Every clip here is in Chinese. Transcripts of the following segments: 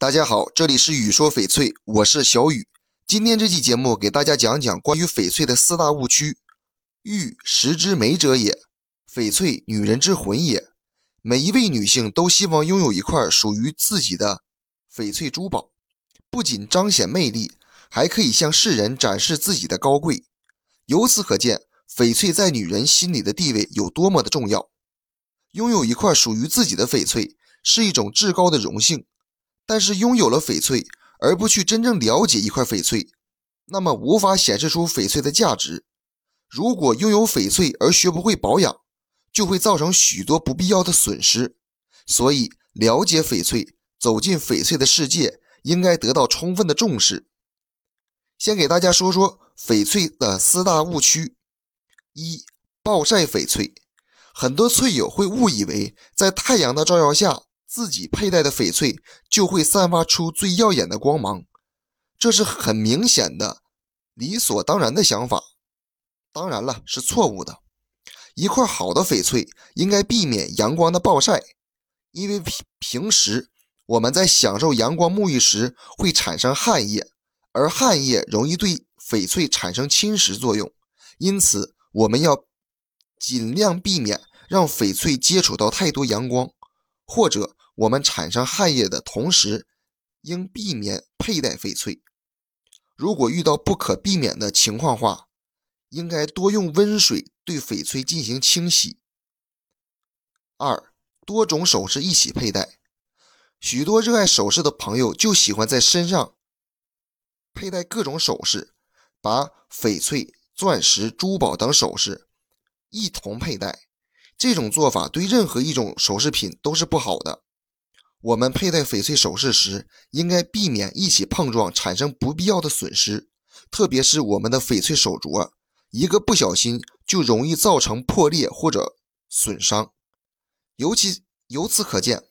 大家好，这里是雨说翡翠，我是小雨。今天这期节目给大家讲讲关于翡翠的四大误区。玉石之美者也，翡翠女人之魂也。每一位女性都希望拥有一块属于自己的翡翠珠宝，不仅彰显魅力，还可以向世人展示自己的高贵。由此可见，翡翠在女人心里的地位有多么的重要。拥有一块属于自己的翡翠是一种至高的荣幸。但是拥有了翡翠而不去真正了解一块翡翠，那么无法显示出翡翠的价值。如果拥有翡翠而学不会保养，就会造成许多不必要的损失。所以，了解翡翠，走进翡翠的世界，应该得到充分的重视。先给大家说说翡翠的四大误区：一、暴晒翡翠。很多翠友会误以为在太阳的照耀下。自己佩戴的翡翠就会散发出最耀眼的光芒，这是很明显的理所当然的想法。当然了，是错误的。一块好的翡翠应该避免阳光的暴晒，因为平平时我们在享受阳光沐浴时会产生汗液，而汗液容易对翡翠产生侵蚀作用，因此我们要尽量避免让翡翠接触到太多阳光，或者。我们产生汗液的同时，应避免佩戴翡翠。如果遇到不可避免的情况话，应该多用温水对翡翠进行清洗。二，多种首饰一起佩戴。许多热爱首饰的朋友就喜欢在身上佩戴各种首饰，把翡翠、钻石、珠宝等首饰一同佩戴。这种做法对任何一种首饰品都是不好的。我们佩戴翡翠首饰时，应该避免一起碰撞，产生不必要的损失。特别是我们的翡翠手镯，一个不小心就容易造成破裂或者损伤。尤其由此可见，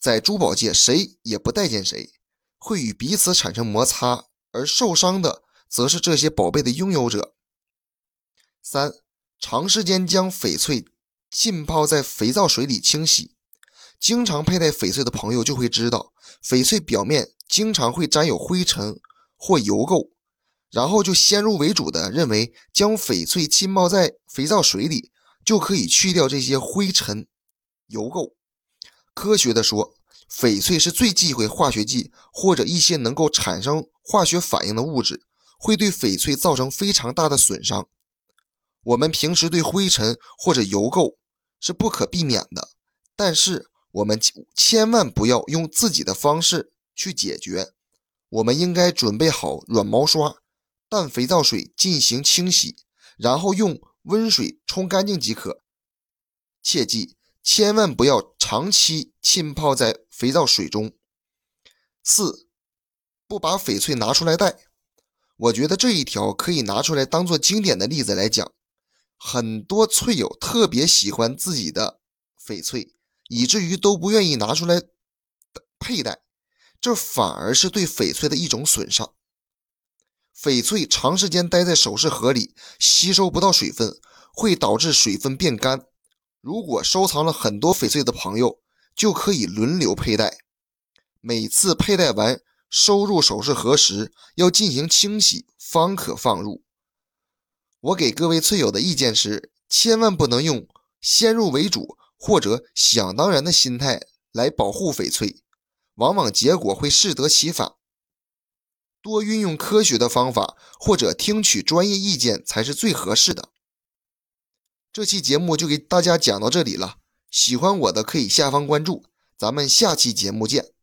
在珠宝界，谁也不待见谁，会与彼此产生摩擦，而受伤的则是这些宝贝的拥有者。三、长时间将翡翠浸泡在肥皂水里清洗。经常佩戴翡翠的朋友就会知道，翡翠表面经常会沾有灰尘或油垢，然后就先入为主的认为将翡翠浸泡在肥皂水里就可以去掉这些灰尘、油垢。科学的说，翡翠是最忌讳化学剂或者一些能够产生化学反应的物质，会对翡翠造成非常大的损伤。我们平时对灰尘或者油垢是不可避免的，但是。我们千万不要用自己的方式去解决，我们应该准备好软毛刷、淡肥皂水进行清洗，然后用温水冲干净即可。切记，千万不要长期浸泡在肥皂水中。四，不把翡翠拿出来戴。我觉得这一条可以拿出来当做经典的例子来讲。很多翠友特别喜欢自己的翡翠。以至于都不愿意拿出来佩戴，这反而是对翡翠的一种损伤。翡翠长时间待在首饰盒里，吸收不到水分，会导致水分变干。如果收藏了很多翡翠的朋友，就可以轮流佩戴。每次佩戴完收入首饰盒时，要进行清洗，方可放入。我给各位翠友的意见是：千万不能用先入为主。或者想当然的心态来保护翡翠，往往结果会适得其反。多运用科学的方法，或者听取专业意见才是最合适的。这期节目就给大家讲到这里了，喜欢我的可以下方关注，咱们下期节目见。